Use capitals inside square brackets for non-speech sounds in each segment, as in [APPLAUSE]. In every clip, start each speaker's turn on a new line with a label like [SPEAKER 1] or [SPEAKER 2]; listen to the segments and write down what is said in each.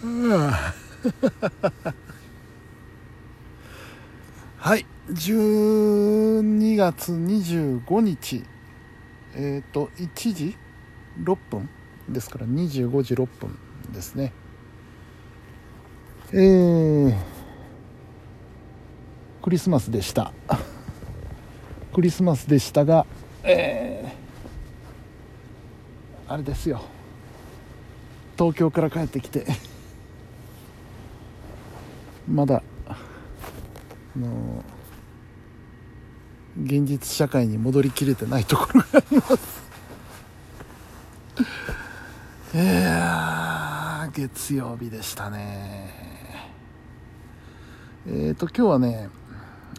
[SPEAKER 1] [LAUGHS] はい。12月25日。えっ、ー、と1時6分ですから25時6分ですね。えー、クリスマスでした。[LAUGHS] クリスマスでしたがえー、あれですよ。東京から帰ってきて。まだの現実社会に戻りきれてないところがあります。[LAUGHS] いや月曜日でしたね。えっ、ー、と今日はね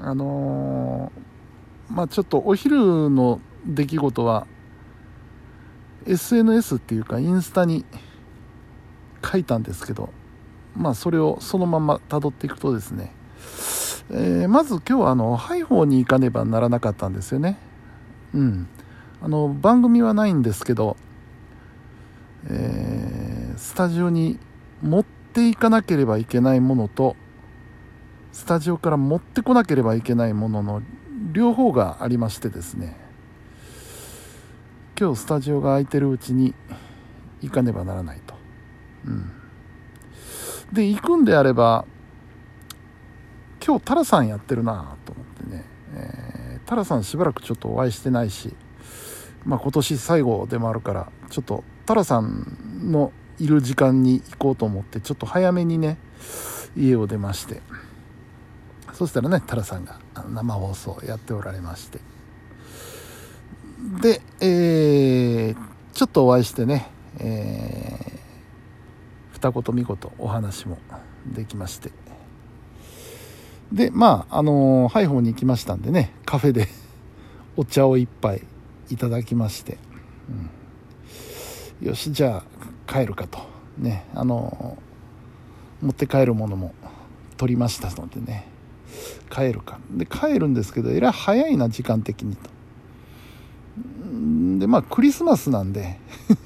[SPEAKER 1] あのー、まあちょっとお昼の出来事は SNS っていうかインスタに書いたんですけどまあそれをそのまま辿っていくとですね。えー、まず今日はあのハイフォーに行かねばならなかったんですよね。うん。あの番組はないんですけど、えー、スタジオに持っていかなければいけないものとスタジオから持ってこなければいけないものの両方がありましてですね。今日スタジオが空いてるうちに行かねばならないと、うん、で行くんであれば今日タラさんやってるなと思ってね、えー、タラさんしばらくちょっとお会いしてないし、まあ、今年最後でもあるからちょっとタラさんのいる時間に行こうと思ってちょっと早めにね家を出まして。そしたらねタラさんが生放送やっておられまして。で、えー、ちょっとお会いしてね、えー、二言三言お話もできましてで、まあ、あの、ハイホーに行きましたんでね、カフェで [LAUGHS] お茶を一杯いただきまして、うん、よし、じゃあ帰るかと。ね、あの、持って帰るものも取りましたのでね、帰るか。で、帰るんですけど、えらい早いな、時間的にと。で、まあ、クリスマスなんで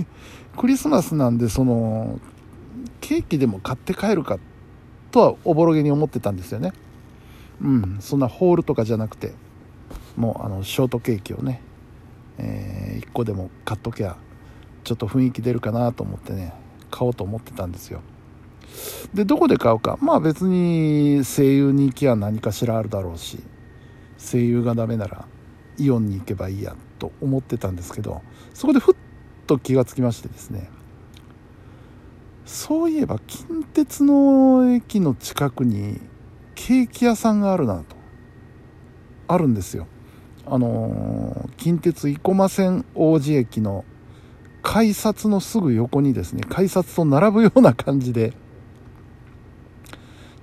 [SPEAKER 1] [LAUGHS] クリスマスなんで、その、ケーキでも買って帰るかとはおぼろげに思ってたんですよね。うん、そんなホールとかじゃなくてもうあのショートケーキをね、えー、1個でも買っときゃちょっと雰囲気出るかなと思ってね買おうと思ってたんですよでどこで買うかまあ別に声優に行きゃ何かしらあるだろうし声優がダメならイオンに行けばいいやと思ってたんですけどそこでふっと気がつきましてですねそういえば近鉄の駅の近くにケーキ屋さんがあるなと。あるんですよ。あの近鉄生駒線王子駅の改札のすぐ横にですね改札と並ぶような感じで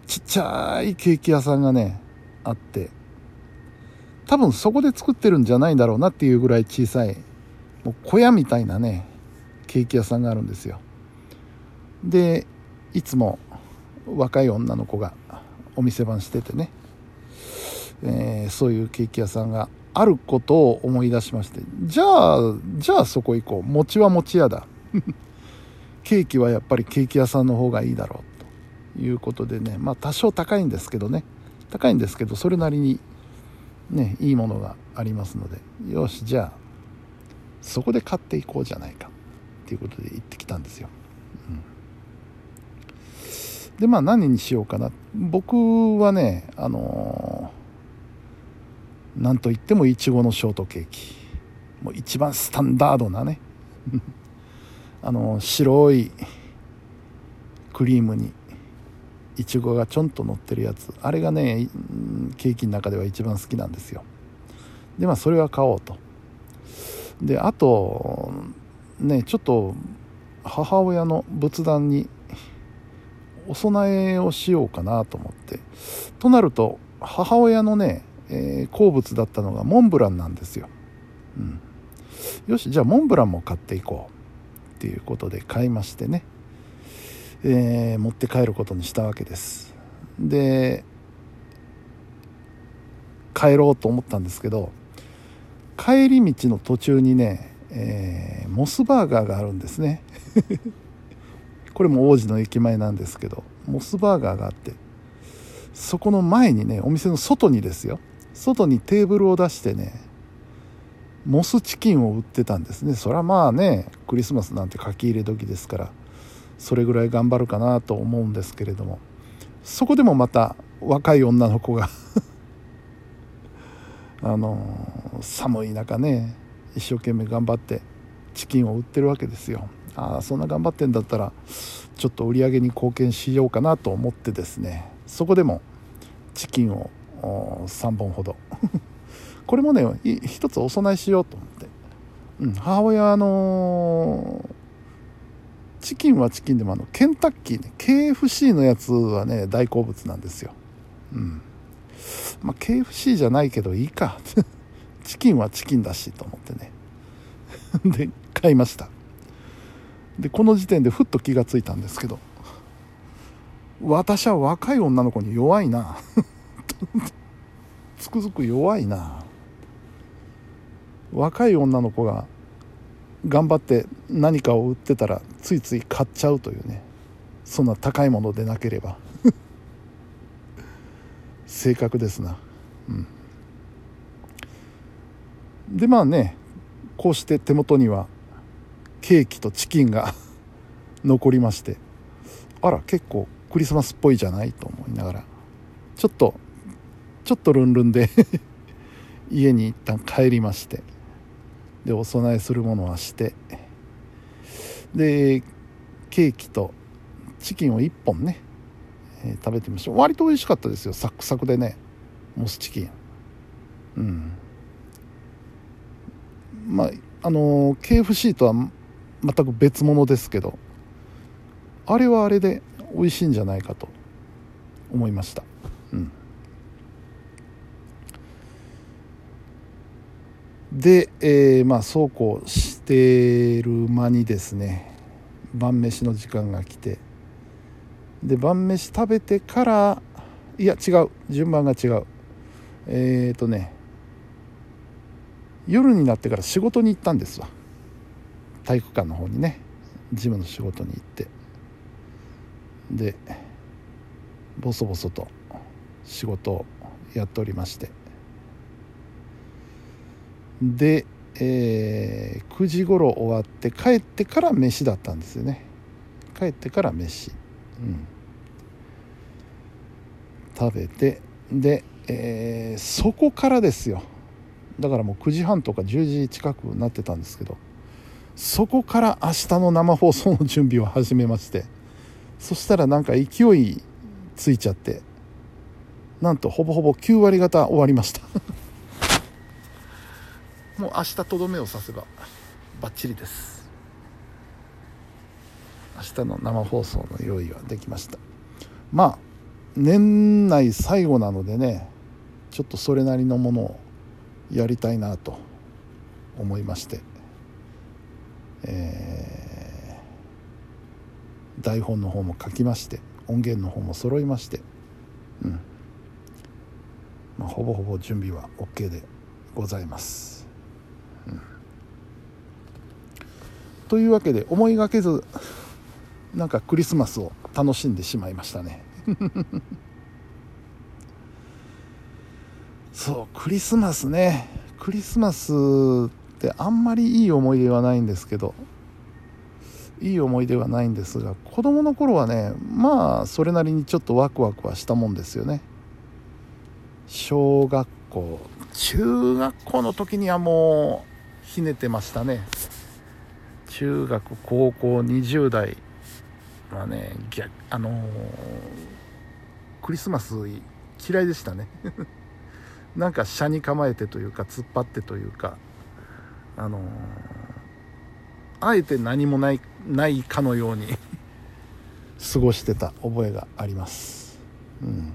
[SPEAKER 1] ちっちゃいケーキ屋さんがねあって。多分そこで作ってるんじゃないんだろうなっていうぐらい小さいもう小屋みたいなねケーキ屋さんがあるんですよ。でいつも若い女の子がお店番しててね、えー、そういうケーキ屋さんがあることを思い出しまして。じゃあじゃあそこ行こう。餅は餅屋だ。[LAUGHS] ケーキはやっぱりケーキ屋さんの方がいいだろう。ということでね。まあ多少高いんですけどね。高いんですけどそれなりにねいいものがありますので。よしじゃあそこで買っていこうじゃないか。っていうことで行ってきたんですよ。でまあ何にしようかな。僕はねあのー、なんといってもいちごのショートケーキ。もう一番スタンダードなね。[LAUGHS] あのー、白いクリームにいちごがちょんと乗ってるやつ。あれがねケーキの中では一番好きなんですよ。でまあそれは買おうと。であとねちょっと母親の仏壇にお供えをしようかなと思って。となると母親のね、えー、好物だったのがモンブランなんですよ、うん、よしじゃあモンブランも買っていこうっていうことで買いましてね、えー、持って帰ることにしたわけです。で帰ろうと思ったんですけど帰り道の途中にね、えー、モスバーガーがあるんですね。これも王子の駅前なんですけどモスバーガーがあってそこの前にねお店の外にですよ。外にテーブルを出してねモスチキンを売ってたんですね。それはまあねクリスマスなんて書き入れ時ですからそれぐらい頑張るかなと思うんですけれども。そこでもまた若い女の子が [LAUGHS] あの寒い中ね一生懸命頑張ってチキンを売ってるわけですよ。あそんな頑張ってんだったらちょっと売り上げに貢献しようかなと思ってですね。そこでもチキンを3本ほど。[LAUGHS] これもね一つお供えしようと思って、うん、母親あのー、チキンはチキンでもあのケンタッキーね KFC のやつはね大好物なんですよ。うん。まあ KFC じゃないけどいいか。[LAUGHS] チキンはチキンだしと思ってね。[LAUGHS] で買いました。でこの時点でふっと気がついたんですけど私は若い女の子に弱いな。[LAUGHS] つくづく弱いな。若い女の子が頑張って何かを売ってたらついつい買っちゃうというね。そんな高いものでなければ。[LAUGHS] 性格ですな。うん。でまあねこうして手元にはケーキとチキンが [LAUGHS] 残りましてあら結構クリスマスっぽいじゃないと思いながらちょっとちょっとルンルンで [LAUGHS] 家に一旦帰りましてでお供えするものはしてでケーキとチキンを1本ね、えー、食べてみました。割と美味しかったですよ。サクサクでねモスチキン。うん。まああのー KFC とは全く別物ですけどあれはあれで美味しいんじゃないかと思いました。うん。で、えー、まあそうこうしてる間にですね晩飯の時間が来てで晩飯食べてからいや違う。順番が違う。えっ、ー、とね夜になってから仕事に行ったんですわ。体育館の方にねジムの仕事に行ってでボソボソと仕事をやっておりましてで、えー、9時頃終わって帰ってから飯だったんですよね。帰ってから飯。うん。食べてで、えー、そこからですよ。だからもう9時半とか10時近くなってたんですけどそこから明日の生放送の準備を始めましてそしたらなんか勢いついちゃってなんとほぼほぼ9割方終わりました。[LAUGHS] もう明日とどめを刺せばバッチリです。明日の生放送の用意はできました。まあ年内最後なのでねちょっとそれなりのものをやりたいなと思いまして、えー、台本の方も書きまして音源の方も揃いまして、うんまあ、ほぼほぼ準備は OK でございます。うん、というわけで思いがけずなんかクリスマスを楽しんでしまいましたね。[LAUGHS] そうクリスマスねクリスマスってあんまりいい思い出はないんですけどいい思い出はないんですが子供の頃はねまあそれなりにちょっとワクワクはしたもんですよね。小学校中学校の時にはもうひねてましたね。中学高校20代はね逆あのー、クリスマス嫌いでしたね。[LAUGHS] なんか車に構えてというか突っ張ってというか。あの、あえて何もないないかのように [LAUGHS] 過ごしてた覚えがあります、うん、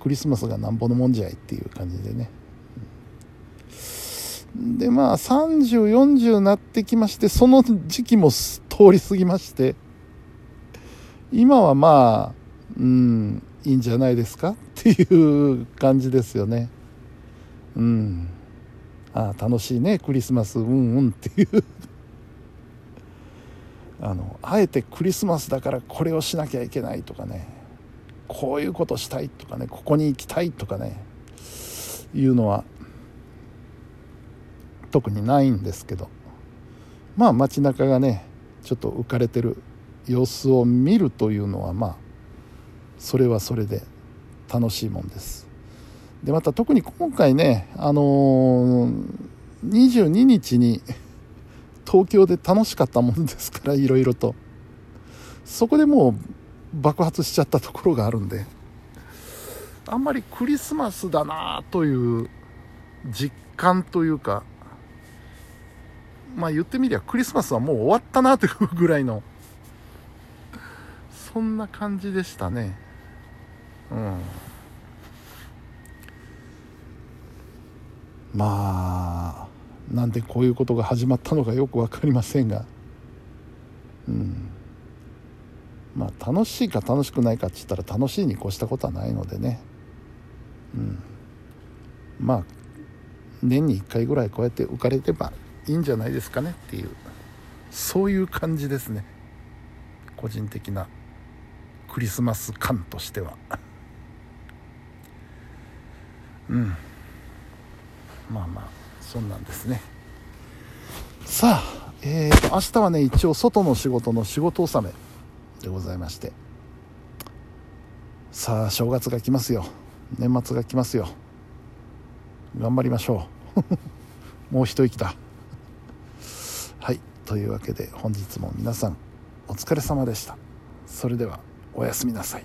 [SPEAKER 1] クリスマスがなんぼのもんじゃいっていう感じでね、でまあ3040になってきましてその時期も通り過ぎまして今はまあうんいいんじゃないですか？っていう感じですよね。うん。あ楽しいねクリスマス。うんうん。っていう。あのあえてクリスマスだからこれをしなきゃいけないとかね。こういうことしたいとかね。ここに行きたいとかね。いうのは特にないんですけど。まあ街中がねちょっと浮かれてる様子を見るというのはまあそれはそれで楽しいもんです。でまた特に今回ねあのー、22日に東京で楽しかったもんですからいろいろと。そこでもう爆発しちゃったところがあるんで。あんまりクリスマスだなという実感というかまあ言ってみりゃクリスマスはもう終わったなというぐらいのそんな感じでしたね。うん。まあなんでこういうことが始まったのかよく分かりませんが。うん。まあ楽しいか楽しくないかって言ったら楽しいに越したことはないのでね。うん。まあ年に1回ぐらいこうやって浮かれてばいいんじゃないですかねっていうそういう感じですね。個人的なクリスマス感としては。うん。まあまあそんなんですね。さあえーと明日はね一応外の仕事の仕事納めでございまして。さあ正月が来ますよ。年末が来ますよ。頑張りましょう。[LAUGHS] もう一息だ。はいというわけで本日も皆さんお疲れ様でした。それではおやすみなさい。